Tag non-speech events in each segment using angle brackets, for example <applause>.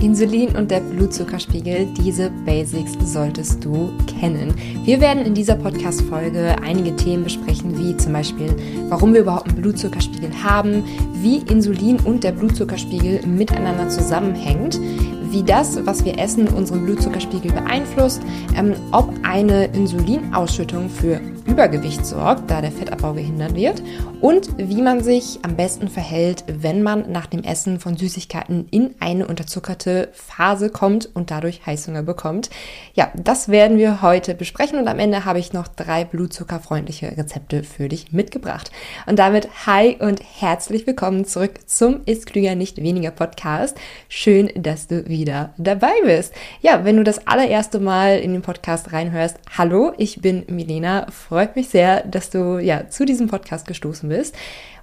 Insulin und der Blutzuckerspiegel, diese Basics solltest du kennen. Wir werden in dieser Podcast-Folge einige Themen besprechen, wie zum Beispiel, warum wir überhaupt einen Blutzuckerspiegel haben, wie Insulin und der Blutzuckerspiegel miteinander zusammenhängt, wie das, was wir essen, unseren Blutzuckerspiegel beeinflusst, ähm, ob eine Insulinausschüttung für Übergewicht sorgt, da der Fettabbau gehindert wird und wie man sich am besten verhält, wenn man nach dem Essen von Süßigkeiten in eine unterzuckerte Phase kommt und dadurch Heißhunger bekommt. Ja, das werden wir heute besprechen und am Ende habe ich noch drei blutzuckerfreundliche Rezepte für dich mitgebracht. Und damit hi und herzlich willkommen zurück zum Ist Klüger nicht weniger Podcast. Schön, dass du wieder dabei bist. Ja, wenn du das allererste Mal in den Podcast reinhörst, hallo, ich bin Milena. Freut mich sehr, dass du ja zu diesem Podcast gestoßen bist.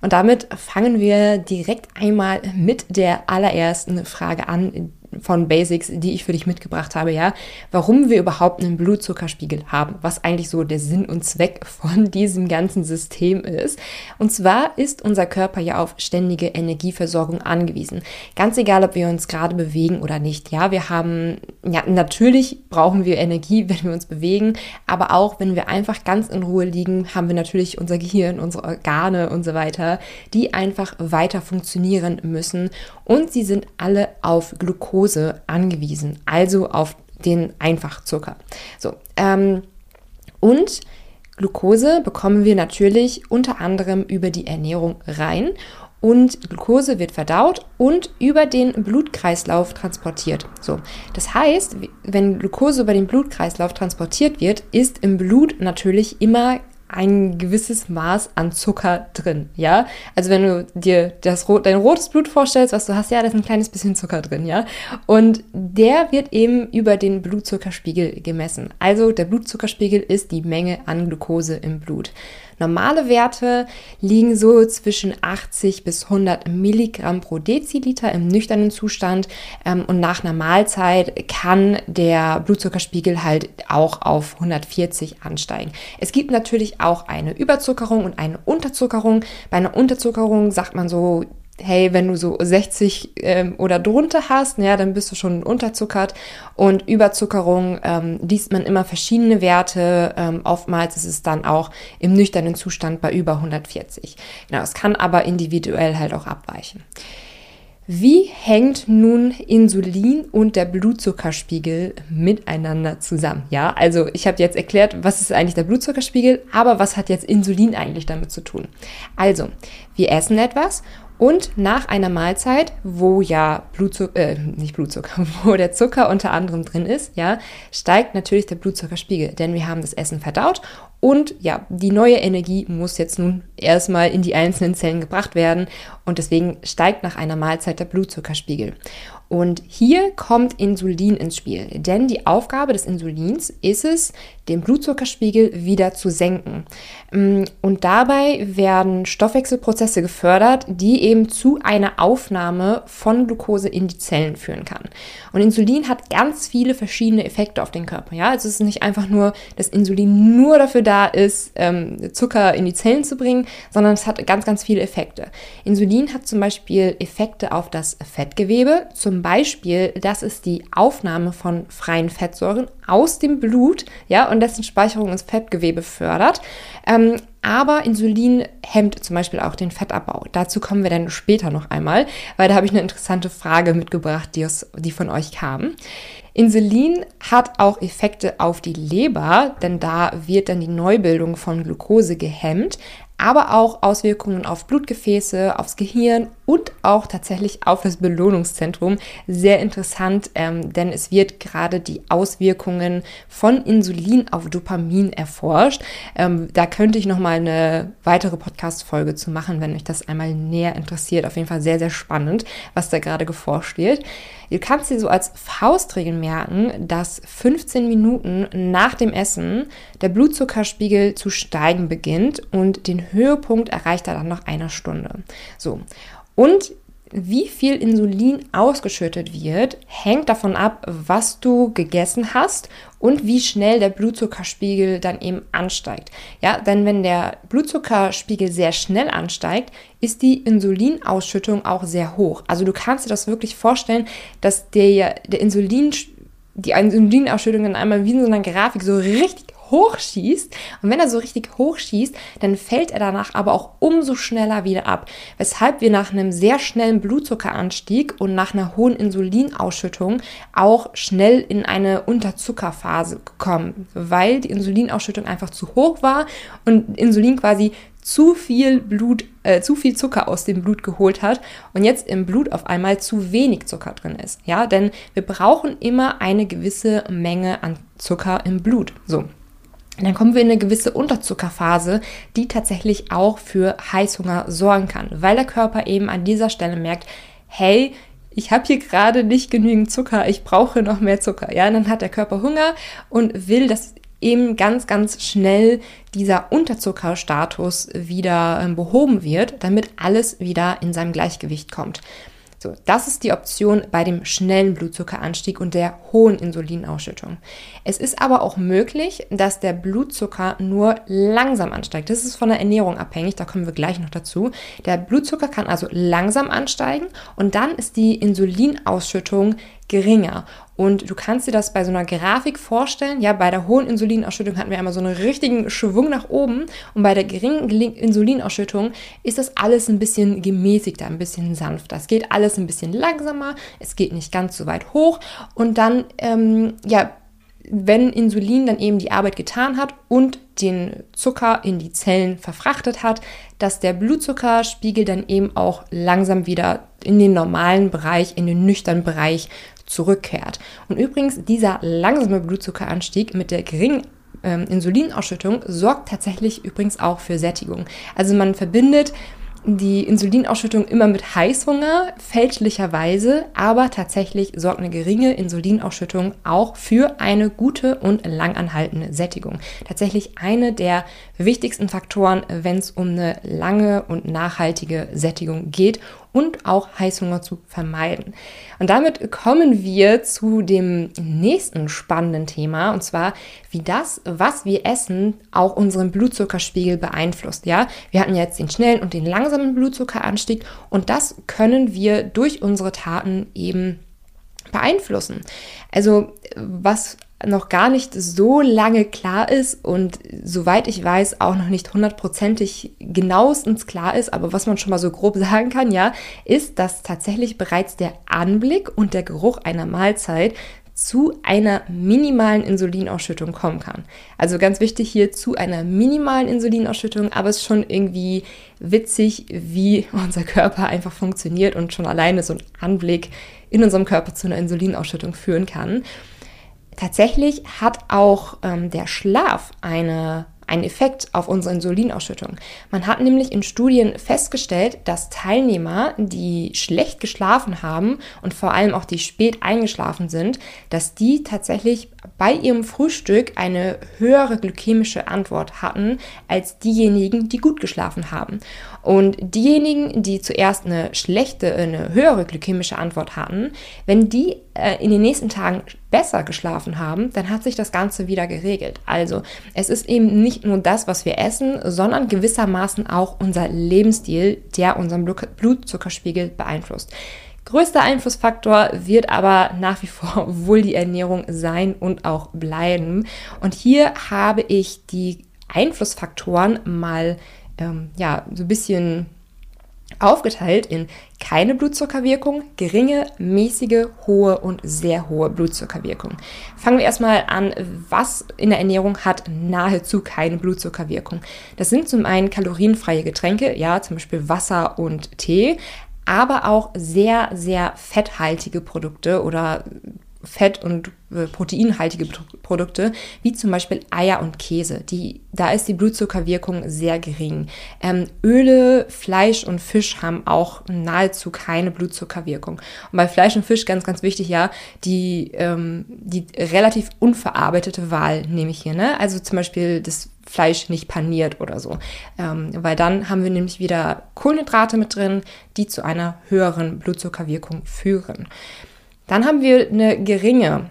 Und damit fangen wir direkt einmal mit der allerersten Frage an, von Basics, die ich für dich mitgebracht habe, ja, warum wir überhaupt einen Blutzuckerspiegel haben, was eigentlich so der Sinn und Zweck von <laughs> diesem ganzen System ist. Und zwar ist unser Körper ja auf ständige Energieversorgung angewiesen. Ganz egal, ob wir uns gerade bewegen oder nicht. Ja, wir haben, ja, natürlich brauchen wir Energie, <laughs> wenn wir uns bewegen, aber auch wenn wir einfach ganz in Ruhe liegen, haben wir natürlich unser Gehirn, unsere Organe und so weiter, die einfach weiter funktionieren müssen. Und sie sind alle auf Glucose Glucose angewiesen, also auf den Einfachzucker. So, ähm, und Glucose bekommen wir natürlich unter anderem über die Ernährung rein und Glucose wird verdaut und über den Blutkreislauf transportiert. So, das heißt, wenn Glucose über den Blutkreislauf transportiert wird, ist im Blut natürlich immer ein gewisses Maß an Zucker drin, ja? Also wenn du dir das dein rotes Blut vorstellst, was du hast, ja, da ist ein kleines bisschen Zucker drin, ja? Und der wird eben über den Blutzuckerspiegel gemessen. Also der Blutzuckerspiegel ist die Menge an Glucose im Blut. Normale Werte liegen so zwischen 80 bis 100 Milligramm pro Deziliter im nüchternen Zustand ähm, und nach einer Mahlzeit kann der Blutzuckerspiegel halt auch auf 140 ansteigen. Es gibt natürlich auch eine Überzuckerung und eine Unterzuckerung. Bei einer Unterzuckerung sagt man so hey, wenn du so 60 ähm, oder drunter hast, ja, dann bist du schon unterzuckert. Und Überzuckerung ähm, liest man immer verschiedene Werte. Ähm, oftmals ist es dann auch im nüchternen Zustand bei über 140. Genau, es kann aber individuell halt auch abweichen. Wie hängt nun Insulin und der Blutzuckerspiegel miteinander zusammen? Ja, also ich habe jetzt erklärt, was ist eigentlich der Blutzuckerspiegel, aber was hat jetzt Insulin eigentlich damit zu tun? Also, wir essen etwas und nach einer Mahlzeit, wo ja Blutzucker, äh, nicht Blutzucker, <laughs> wo der Zucker unter anderem drin ist, ja, steigt natürlich der Blutzuckerspiegel, denn wir haben das Essen verdaut und ja, die neue Energie muss jetzt nun erstmal in die einzelnen Zellen gebracht werden und deswegen steigt nach einer Mahlzeit der Blutzuckerspiegel. Und hier kommt Insulin ins Spiel, denn die Aufgabe des Insulins ist es, den Blutzuckerspiegel wieder zu senken. Mm, und dabei werden Stoffwechselprozesse gefördert, die eben zu einer Aufnahme von Glucose in die Zellen führen kann. Und Insulin hat ganz viele verschiedene Effekte auf den Körper. Ja, also es ist nicht einfach nur, dass Insulin nur dafür da ist, ähm, Zucker in die Zellen zu bringen, sondern es hat ganz, ganz viele Effekte. Insulin hat zum Beispiel Effekte auf das Fettgewebe, zum zum Beispiel, das ist die Aufnahme von freien Fettsäuren aus dem Blut, ja, und dessen Speicherung ins Fettgewebe fördert. Ähm, aber Insulin hemmt zum Beispiel auch den Fettabbau. Dazu kommen wir dann später noch einmal, weil da habe ich eine interessante Frage mitgebracht, die, aus, die von euch kam. Insulin hat auch Effekte auf die Leber, denn da wird dann die Neubildung von Glucose gehemmt aber auch Auswirkungen auf Blutgefäße, aufs Gehirn und auch tatsächlich auf das Belohnungszentrum. Sehr interessant, ähm, denn es wird gerade die Auswirkungen von Insulin auf Dopamin erforscht. Ähm, da könnte ich noch mal eine weitere Podcast-Folge zu machen, wenn euch das einmal näher interessiert. Auf jeden Fall sehr, sehr spannend, was da gerade geforscht wird. Du kannst dir so als Faustregel merken, dass 15 Minuten nach dem Essen der Blutzuckerspiegel zu steigen beginnt und den Höhepunkt erreicht er dann nach einer Stunde. So. Und wie viel Insulin ausgeschüttet wird, hängt davon ab, was du gegessen hast und wie schnell der Blutzuckerspiegel dann eben ansteigt. Ja, denn wenn der Blutzuckerspiegel sehr schnell ansteigt, ist die Insulinausschüttung auch sehr hoch. Also du kannst dir das wirklich vorstellen, dass der, der Insulin die Insulinausschüttung dann einmal wie in so einer Grafik so richtig hochschießt. Und wenn er so richtig hochschießt, dann fällt er danach aber auch umso schneller wieder ab. Weshalb wir nach einem sehr schnellen Blutzuckeranstieg und nach einer hohen Insulinausschüttung auch schnell in eine Unterzuckerphase kommen, weil die Insulinausschüttung einfach zu hoch war und Insulin quasi zu viel Blut, äh, zu viel Zucker aus dem Blut geholt hat und jetzt im Blut auf einmal zu wenig Zucker drin ist. Ja, denn wir brauchen immer eine gewisse Menge an Zucker im Blut. So. Dann kommen wir in eine gewisse Unterzuckerphase, die tatsächlich auch für Heißhunger sorgen kann, weil der Körper eben an dieser Stelle merkt, hey, ich habe hier gerade nicht genügend Zucker, ich brauche noch mehr Zucker. Ja, und dann hat der Körper Hunger und will das eben ganz, ganz schnell dieser Unterzuckerstatus wieder ähm, behoben wird, damit alles wieder in seinem Gleichgewicht kommt. So, das ist die Option bei dem schnellen Blutzuckeranstieg und der hohen Insulinausschüttung. Es ist aber auch möglich, dass der Blutzucker nur langsam ansteigt. Das ist von der Ernährung abhängig, da kommen wir gleich noch dazu. Der Blutzucker kann also langsam ansteigen und dann ist die Insulinausschüttung geringer. Und du kannst dir das bei so einer Grafik vorstellen. Ja, bei der hohen Insulinausschüttung hatten wir einmal so einen richtigen Schwung nach oben. Und bei der geringen Insulinausschüttung ist das alles ein bisschen gemäßigter, ein bisschen sanfter. Es geht alles ein bisschen langsamer. Es geht nicht ganz so weit hoch. Und dann, ähm, ja, wenn Insulin dann eben die Arbeit getan hat und den Zucker in die Zellen verfrachtet hat, dass der Blutzuckerspiegel dann eben auch langsam wieder in den normalen Bereich, in den nüchternen Bereich zurückkehrt. Und übrigens, dieser langsame Blutzuckeranstieg mit der geringen ähm, Insulinausschüttung sorgt tatsächlich übrigens auch für Sättigung. Also man verbindet die Insulinausschüttung immer mit Heißhunger, fälschlicherweise, aber tatsächlich sorgt eine geringe Insulinausschüttung auch für eine gute und langanhaltende Sättigung. Tatsächlich eine der wichtigsten Faktoren, wenn es um eine lange und nachhaltige Sättigung geht und auch Heißhunger zu vermeiden. Und damit kommen wir zu dem nächsten spannenden Thema und zwar, wie das, was wir essen, auch unseren Blutzuckerspiegel beeinflusst. Ja, wir hatten jetzt den schnellen und den langsamen Blutzuckeranstieg und das können wir durch unsere Taten eben beeinflussen. Also was noch gar nicht so lange klar ist und soweit ich weiß auch noch nicht hundertprozentig genauestens klar ist, aber was man schon mal so grob <laughs> sagen kann, ja, ist, dass tatsächlich bereits der Anblick und der Geruch einer Mahlzeit zu einer minimalen Insulinausschüttung kommen kann. Also ganz wichtig hier zu einer minimalen Insulinausschüttung, aber es ist schon irgendwie witzig, wie <laughs> unser Körper einfach funktioniert und schon alleine so ein Anblick in unserem Körper zu einer Insulinausschüttung führen kann. Tatsächlich hat auch ähm, der Schlaf eine einen Effekt auf unsere Insulinausschüttung. Man hat nämlich in Studien festgestellt, dass Teilnehmer, die schlecht geschlafen haben und vor allem auch die spät eingeschlafen sind, dass die tatsächlich bei ihrem Frühstück eine höhere glykämische Antwort hatten als diejenigen, die gut geschlafen haben. Und diejenigen, die zuerst eine schlechte, eine höhere glykämische Antwort hatten, wenn die äh, in den nächsten Tagen besser geschlafen haben, dann hat sich das Ganze wieder geregelt. Also es ist eben nicht nur das, was wir essen, sondern gewissermaßen auch unser Lebensstil, der unseren Blutzuckerspiegel beeinflusst. Größter Einflussfaktor wird aber nach wie vor <laughs> wohl die Ernährung sein und auch bleiben. Und hier habe ich die Einflussfaktoren mal ähm, ja, so ein bisschen aufgeteilt in keine Blutzuckerwirkung, geringe, mäßige, hohe und sehr hohe Blutzuckerwirkung. Fangen wir erstmal an, was in der Ernährung hat nahezu keine Blutzuckerwirkung. Das sind zum einen kalorienfreie Getränke, ja, zum Beispiel Wasser und Tee, aber auch sehr, sehr fetthaltige Produkte oder fett- und äh, proteinhaltige Produkte, wie zum Beispiel Eier und Käse. Die, da ist die Blutzuckerwirkung sehr gering. Ähm, Öle, Fleisch und Fisch haben auch nahezu keine Blutzuckerwirkung. Und bei Fleisch und Fisch ganz, ganz wichtig, ja, die, ähm, die relativ unverarbeitete Wahl nehme ich hier. Ne? Also zum Beispiel das Fleisch nicht paniert oder so. Ähm, weil dann haben wir nämlich wieder Kohlenhydrate mit drin, die zu einer höheren Blutzuckerwirkung führen. Dann haben wir eine geringe,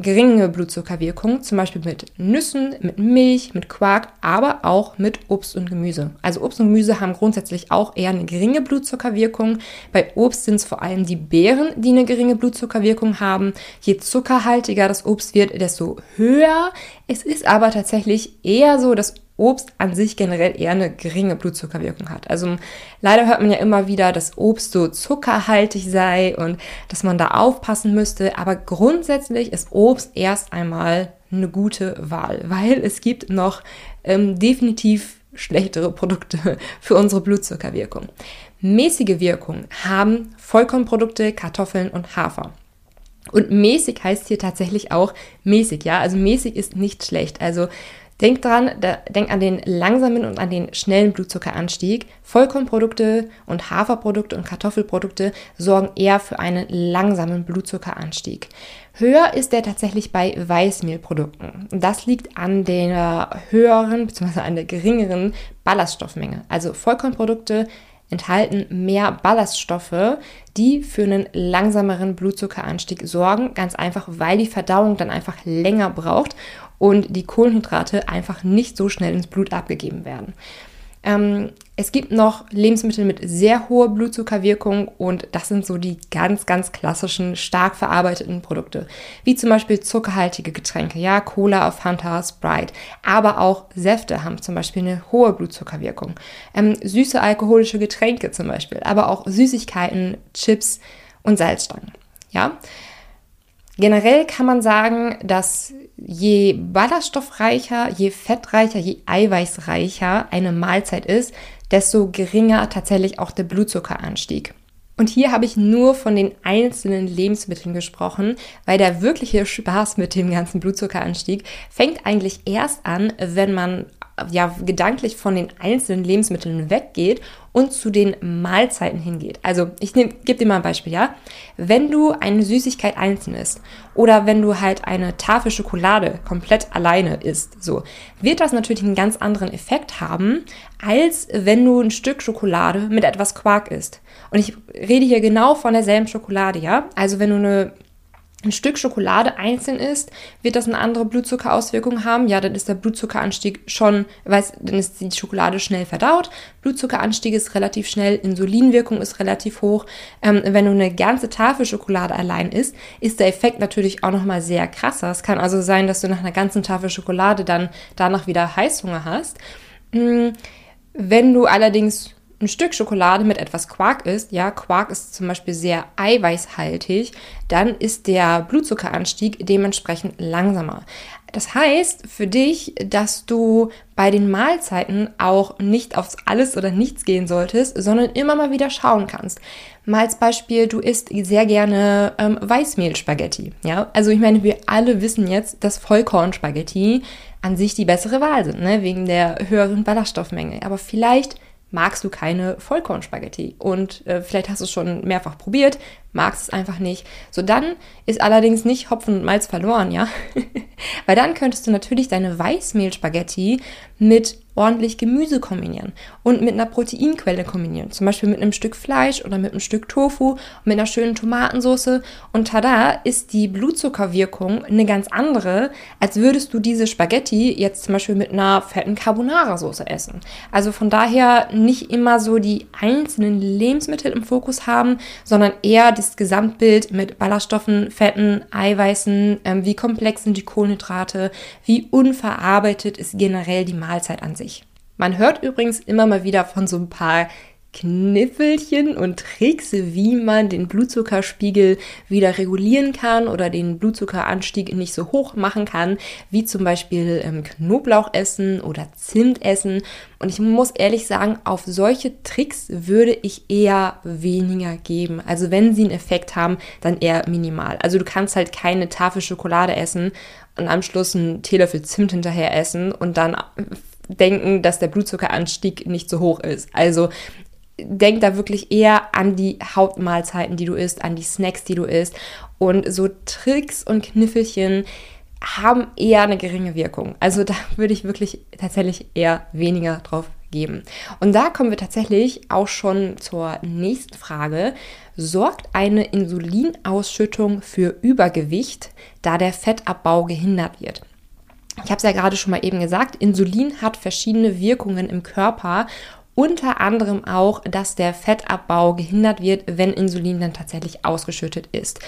geringe Blutzuckerwirkung, zum Beispiel mit Nüssen, mit Milch, mit Quark, aber auch mit Obst und Gemüse. Also Obst und Gemüse haben grundsätzlich auch eher eine geringe Blutzuckerwirkung. Bei Obst sind es vor allem die Beeren, die eine geringe Blutzuckerwirkung haben. Je zuckerhaltiger das Obst wird, desto höher. Es ist aber tatsächlich eher so, dass Obst an sich generell eher eine geringe Blutzuckerwirkung hat. Also leider hört man ja immer wieder, dass Obst so zuckerhaltig sei und dass man da aufpassen müsste. Aber grundsätzlich ist Obst erst einmal eine gute Wahl, weil es gibt noch ähm, definitiv schlechtere Produkte <laughs> für unsere Blutzuckerwirkung. Mäßige Wirkung haben Vollkornprodukte, Kartoffeln und Hafer. Und mäßig heißt hier tatsächlich auch mäßig, ja. Also mäßig ist nicht schlecht. Also Denk dran, da, denk an den langsamen und an den schnellen Blutzuckeranstieg. Vollkornprodukte und Haferprodukte und Kartoffelprodukte sorgen eher für einen langsamen Blutzuckeranstieg. Höher ist der tatsächlich bei Weißmehlprodukten. Das liegt an der höheren bzw. an der geringeren Ballaststoffmenge. Also Vollkornprodukte enthalten mehr Ballaststoffe, die für einen langsameren Blutzuckeranstieg sorgen, ganz einfach, weil die Verdauung dann einfach länger braucht und die Kohlenhydrate einfach nicht so schnell ins Blut abgegeben werden. Ähm, es gibt noch Lebensmittel mit sehr hoher Blutzuckerwirkung und das sind so die ganz, ganz klassischen, stark verarbeiteten Produkte, wie zum Beispiel zuckerhaltige Getränke, ja, Cola, Fanta, Sprite, aber auch Säfte haben zum Beispiel eine hohe Blutzuckerwirkung. Ähm, süße alkoholische Getränke zum Beispiel, aber auch Süßigkeiten, Chips und Salzstangen, ja. Generell kann man sagen, dass je ballaststoffreicher, je fettreicher, je eiweißreicher eine Mahlzeit ist, desto geringer tatsächlich auch der Blutzuckeranstieg. Und hier habe ich nur von den einzelnen Lebensmitteln gesprochen, weil der wirkliche Spaß mit dem ganzen Blutzuckeranstieg fängt eigentlich erst an, wenn man ja gedanklich von den einzelnen Lebensmitteln weggeht und zu den Mahlzeiten hingeht. Also ich gebe dir mal ein Beispiel, ja. Wenn du eine Süßigkeit einzeln isst oder wenn du halt eine Tafel Schokolade komplett alleine isst, so, wird das natürlich einen ganz anderen Effekt haben, als wenn du ein Stück Schokolade mit etwas Quark isst. Und ich rede hier genau von derselben Schokolade, ja. Also wenn du eine ein Stück Schokolade einzeln isst, wird das eine andere Blutzuckerauswirkung haben. Ja, dann ist der Blutzuckeranstieg schon, weiß, dann ist die Schokolade schnell verdaut. Blutzuckeranstieg ist relativ schnell, Insulinwirkung ist relativ hoch. Ähm, wenn du eine ganze Tafel Schokolade allein isst, ist der Effekt natürlich auch nochmal sehr krasser. Es kann also sein, dass du nach einer ganzen Tafel Schokolade dann danach wieder Heißhunger hast. Mm, wenn du allerdings ein Stück Schokolade mit etwas Quark isst, ja, Quark ist zum Beispiel sehr eiweißhaltig, dann ist der Blutzuckeranstieg dementsprechend langsamer. Das heißt für dich, dass du bei den Mahlzeiten auch nicht aufs Alles oder Nichts gehen solltest, sondern immer mal wieder schauen kannst. Mal als Beispiel, du isst sehr gerne ähm, Weißmehlspaghetti. Ja, also ich meine, wir alle wissen jetzt, dass Vollkornspaghetti an sich die bessere Wahl sind, ne? wegen der höheren Ballaststoffmenge. Aber vielleicht magst du keine Vollkornspaghetti. Und äh, vielleicht hast du es schon mehrfach probiert, magst es einfach nicht. So, dann ist allerdings nicht Hopfen und Malz verloren, ja? <laughs> Weil dann könntest du natürlich deine Weißmehlspaghetti mit ordentlich Gemüse kombinieren und mit einer Proteinquelle kombinieren. Zum Beispiel mit einem Stück Fleisch oder mit einem Stück Tofu, mit einer schönen Tomatensauce. Und tada, ist die Blutzuckerwirkung eine ganz andere, als würdest du diese Spaghetti jetzt zum Beispiel mit einer fetten Carbonara-Soße essen. Also von daher nicht immer so die einzelnen Lebensmittel im Fokus haben, sondern eher die das Gesamtbild mit Ballaststoffen, Fetten, Eiweißen, ähm, wie komplex sind die Kohlenhydrate, wie unverarbeitet ist generell die Mahlzeit an sich. Man hört übrigens immer mal wieder von so ein paar Kniffelchen und Tricks, wie man den Blutzuckerspiegel wieder regulieren kann oder den Blutzuckeranstieg nicht so hoch machen kann, wie zum Beispiel ähm, Knoblauch essen oder Zimt essen. Und ich muss ehrlich sagen, auf solche Tricks würde ich eher weniger geben. Also wenn sie einen Effekt haben, dann eher minimal. Also du kannst halt keine Tafel Schokolade essen und am Schluss einen Teelöffel Zimt hinterher essen und dann denken, dass der Blutzuckeranstieg nicht so hoch ist. Also denk da wirklich eher an die Hauptmahlzeiten, die du isst, an die Snacks, die du isst. Und so Tricks und Kniffelchen haben eher eine geringe Wirkung. Also da <laughs> würde ich wirklich tatsächlich eher weniger drauf geben. Und da kommen wir tatsächlich auch schon zur nächsten Frage. Sorgt eine Insulinausschüttung für Übergewicht, da der Fettabbau gehindert wird? Ich habe es ja gerade schon mal eben gesagt, Insulin hat verschiedene Wirkungen im Körper unter anderem auch, dass der Fettabbau gehindert wird, wenn Insulin dann tatsächlich ausgeschüttet ist.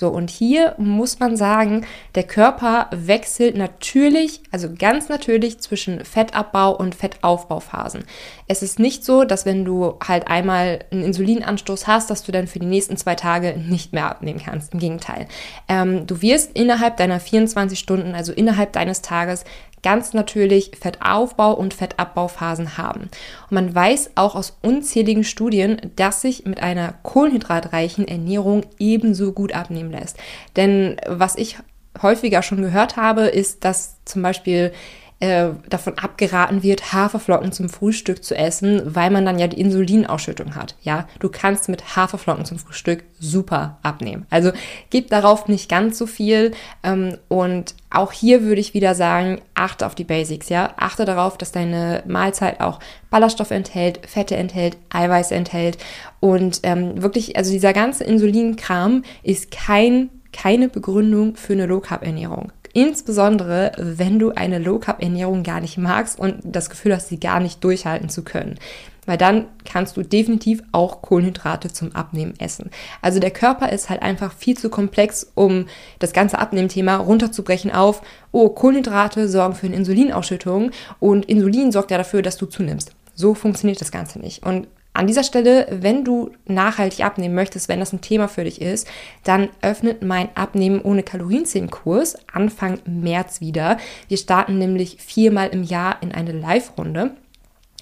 So, und hier muss man sagen, der Körper wechselt natürlich, also ganz natürlich zwischen Fettabbau und Fettaufbauphasen. Es ist nicht so, dass wenn du halt einmal einen Insulinanstoß hast, dass du dann für die nächsten zwei Tage nicht mehr abnehmen kannst. Im Gegenteil. Ähm, du wirst innerhalb deiner 24 Stunden, also innerhalb deines Tages, ganz natürlich Fettaufbau und Fettabbauphasen haben. Und man weiß auch aus unzähligen Studien, dass sich mit einer kohlenhydratreichen Ernährung ebenso gut abnehmen lässt. Denn was ich häufiger schon gehört habe, ist, dass zum Beispiel äh, davon abgeraten wird, Haferflocken zum Frühstück zu essen, weil man dann ja die Insulinausschüttung hat. Ja, du kannst mit Haferflocken zum Frühstück super abnehmen. Also gib darauf nicht ganz so viel. Ähm, und auch hier würde ich wieder sagen, achte auf die Basics. Ja, achte darauf, dass deine Mahlzeit auch Ballaststoffe enthält, Fette enthält, Eiweiß enthält und ähm, wirklich, also dieser ganze Insulinkram ist kein keine Begründung für eine Low Carb Ernährung. Insbesondere, wenn du eine Low Carb Ernährung gar nicht magst und das Gefühl hast, sie gar nicht durchhalten zu können. Weil dann kannst du definitiv auch Kohlenhydrate zum Abnehmen essen. Also der Körper ist halt einfach viel zu komplex, um das ganze Abnehmthema runterzubrechen auf, oh, Kohlenhydrate sorgen für eine Insulinausschüttung und Insulin sorgt ja dafür, dass du zunimmst. So funktioniert das Ganze nicht. Und an dieser Stelle, wenn du nachhaltig abnehmen möchtest, wenn das ein Thema für dich ist, dann öffnet mein Abnehmen ohne Kalorienzählen-Kurs Anfang März wieder. Wir starten nämlich viermal im Jahr in eine Live-Runde.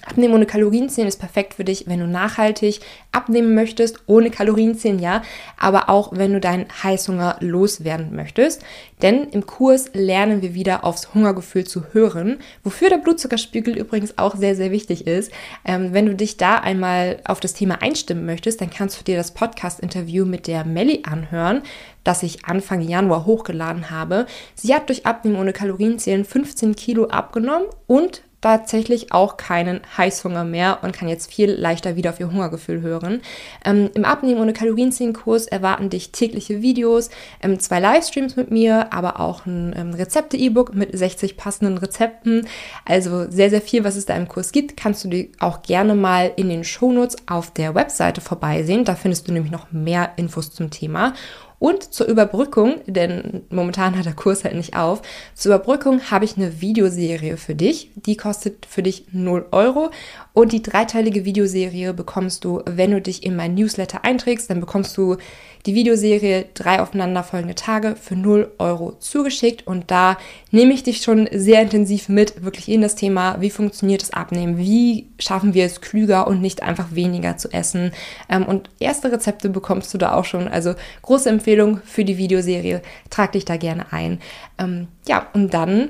Abnehmen ohne Kalorienzählen ist perfekt für dich, wenn du nachhaltig abnehmen möchtest, ohne Kalorienzählen, ja, aber auch wenn du deinen Heißhunger loswerden möchtest. Denn im Kurs lernen wir wieder aufs Hungergefühl zu hören, wofür der Blutzuckerspiegel übrigens auch sehr, sehr wichtig ist. Ähm, wenn du dich da einmal auf das Thema einstimmen möchtest, dann kannst du dir das Podcast-Interview mit der Melli anhören, das ich Anfang Januar hochgeladen habe. Sie hat durch Abnehmen ohne Kalorienzählen 15 Kilo abgenommen und tatsächlich auch keinen Heißhunger mehr und kann jetzt viel leichter wieder auf ihr Hungergefühl hören. Ähm, Im Abnehmen ohne Kalorienzählen-Kurs erwarten dich tägliche Videos, ähm, zwei Livestreams mit mir, aber auch ein ähm, Rezepte-E-Book mit 60 passenden Rezepten. Also sehr, sehr viel, was es da im Kurs gibt, kannst du dir auch gerne mal in den Shownotes auf der Webseite vorbeisehen. Da findest du nämlich noch mehr Infos zum Thema. Und zur Überbrückung, denn momentan hat der Kurs halt nicht auf, zur Überbrückung habe ich eine Videoserie für dich. Die kostet für dich 0 Euro. Und die dreiteilige Videoserie bekommst du, wenn du dich in mein Newsletter einträgst. Dann bekommst du die Videoserie drei aufeinanderfolgende Tage für 0 Euro zugeschickt. Und da nehme ich dich schon sehr intensiv mit, wirklich in das Thema, wie funktioniert das Abnehmen, wie schaffen wir es klüger und nicht einfach weniger zu essen. Ähm, und erste Rezepte bekommst du da auch schon. Also große Empfehlung für die Videoserie. Trag dich da gerne ein. Ähm, ja, und dann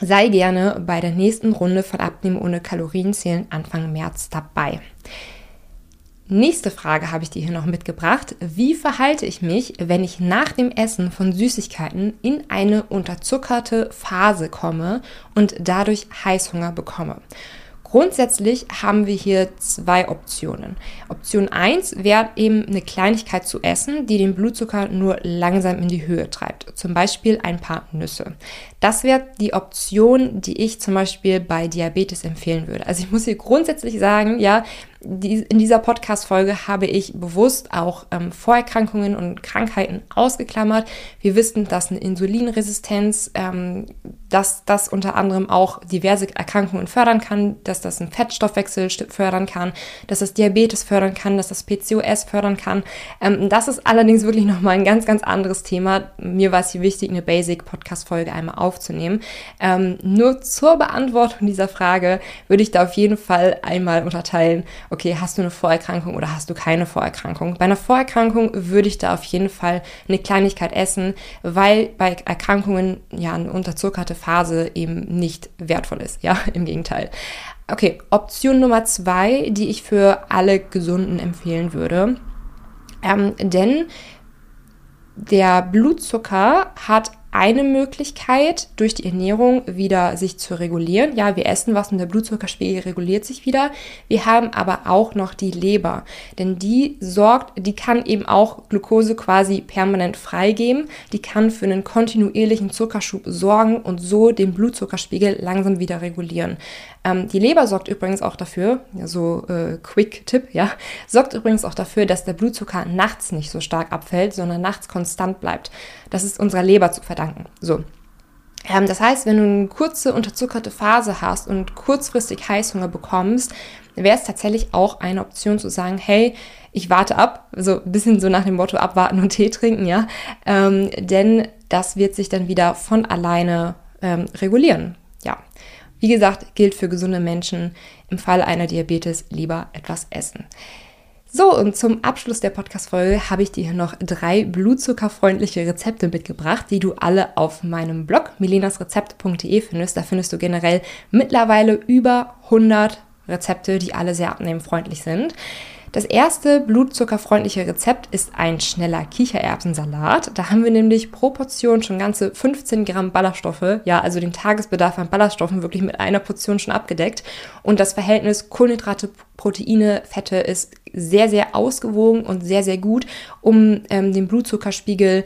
sei gerne bei der nächsten Runde von Abnehmen ohne Kalorienzählen Anfang März dabei. Nächste Frage habe ich dir hier noch mitgebracht. Wie verhalte ich mich, wenn ich nach dem Essen von Süßigkeiten in eine unterzuckerte Phase komme und dadurch Heißhunger bekomme? Grundsätzlich haben wir hier zwei Optionen. Option 1 wäre eben eine Kleinigkeit zu essen, die den Blutzucker nur langsam in die Höhe treibt. Zum Beispiel ein paar Nüsse. Das wäre die Option, die ich zum Beispiel bei Diabetes empfehlen würde. Also ich muss hier grundsätzlich sagen, ja, in dieser Podcast-Folge habe ich bewusst auch ähm, Vorerkrankungen und Krankheiten ausgeklammert. Wir wissen, dass eine Insulinresistenz, ähm, dass das unter anderem auch diverse Erkrankungen fördern kann, dass das einen Fettstoffwechsel fördern kann, dass das Diabetes fördern kann, dass das PCOS fördern kann. Ähm, das ist allerdings wirklich nochmal ein ganz, ganz anderes Thema. Mir war es hier wichtig, eine Basic-Podcast-Folge einmal aufzunehmen. Ähm, nur zur Beantwortung dieser Frage würde ich da auf jeden Fall einmal unterteilen, hast du eine Vorerkrankung oder hast du keine Vorerkrankung? Bei einer Vorerkrankung würde ich da auf jeden Fall eine Kleinigkeit essen, weil bei Erkrankungen ja eine unterzuckerte Phase eben nicht wertvoll ist. Ja, <laughs> im Gegenteil. Okay, Option Nummer zwei, die ich für alle Gesunden empfehlen würde. Ähm, denn der Blutzucker hat eine Möglichkeit, durch die Ernährung wieder sich zu regulieren. Ja, wir essen was und der Blutzuckerspiegel reguliert sich wieder. Wir haben aber auch noch die Leber, denn die sorgt, die kann eben auch Glucose quasi permanent freigeben. Die kann für einen kontinuierlichen Zuckerschub sorgen und so den Blutzuckerspiegel langsam wieder regulieren. Ähm, die Leber sorgt übrigens auch dafür, ja, so äh, Quick-Tipp, ja, sorgt übrigens auch dafür, dass der Blutzucker nachts nicht so stark abfällt, sondern nachts konstant bleibt. Das ist unserer Leber zu verdanken. So. Ähm, das heißt, wenn du eine kurze unterzuckerte Phase hast und kurzfristig Heißhunger bekommst, wäre es tatsächlich auch eine Option zu sagen, hey, ich warte ab, so ein bisschen so nach dem Motto abwarten und Tee trinken, ja, ähm, denn das wird sich dann wieder von alleine ähm, regulieren. Ja, wie gesagt, gilt für gesunde Menschen im Fall einer Diabetes lieber etwas essen. So, und zum Abschluss der Podcast-Folge habe ich dir noch drei blutzuckerfreundliche Rezepte mitgebracht, die du alle auf meinem Blog milenasrezept.de findest. Da findest du generell mittlerweile über 100 Rezepte, die alle sehr abnehmfreundlich sind. Das erste blutzuckerfreundliche Rezept ist ein schneller Kichererbsensalat. Da haben wir nämlich pro Portion schon ganze 15 Gramm Ballaststoffe, ja, also den Tagesbedarf an Ballaststoffen wirklich mit einer Portion schon abgedeckt. Und das Verhältnis Kohlenhydrate, Proteine, Fette ist sehr, sehr ausgewogen und sehr, sehr gut, um ähm, den Blutzuckerspiegel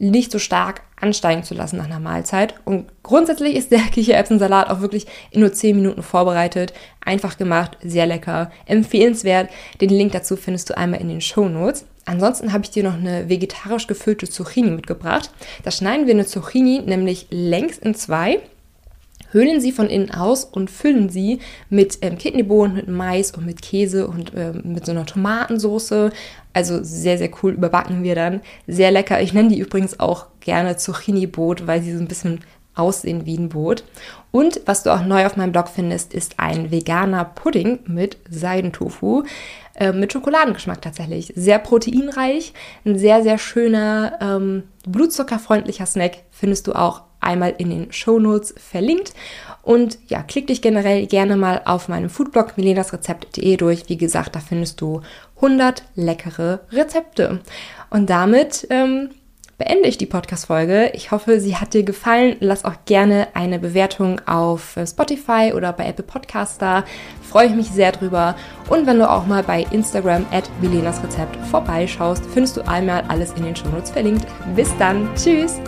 nicht so stark ansteigen zu lassen nach einer Mahlzeit. Und grundsätzlich ist der <laughs> Kichererbsensalat auch wirklich in nur 10 Minuten vorbereitet. Einfach gemacht, sehr lecker, empfehlenswert. Den Link dazu findest du einmal in den Show Notes. Ansonsten habe ich dir noch eine vegetarisch gefüllte Zucchini mitgebracht. Da schneiden wir eine Zucchini nämlich längs in zwei höhlen sie von innen aus und füllen sie mit ähm, Kidneybohnen, mit Mais und mit Käse und ähm, mit so einer Tomatensauce. Also sehr, sehr cool überbacken wir dann. Sehr lecker. Ich nenne die übrigens auch gerne Zucchini-Boot, weil sie so ein bisschen aussehen wie ein Boot. Und was du auch neu auf meinem Blog findest, ist ein veganer Pudding mit Seidentofu, äh, mit Schokoladengeschmack tatsächlich. Sehr proteinreich, ein sehr, sehr schöner, ähm, blutzuckerfreundlicher Snack findest du auch einmal in den Show Notes verlinkt. Und ja, klick dich generell gerne mal auf meinem Foodblog milenasrezept.de durch. Wie gesagt, da findest du 100 leckere Rezepte. Und damit ähm, beende ich die Podcast-Folge. Ich hoffe, sie hat dir gefallen. Lass auch gerne eine Bewertung auf Spotify oder bei Apple Podcasts da. Freue ich mich sehr drüber. Und wenn du auch mal bei Instagram at Milenas Rezept vorbeischaust, findest du einmal alles in den Shownotes verlinkt. Bis dann. Tschüss.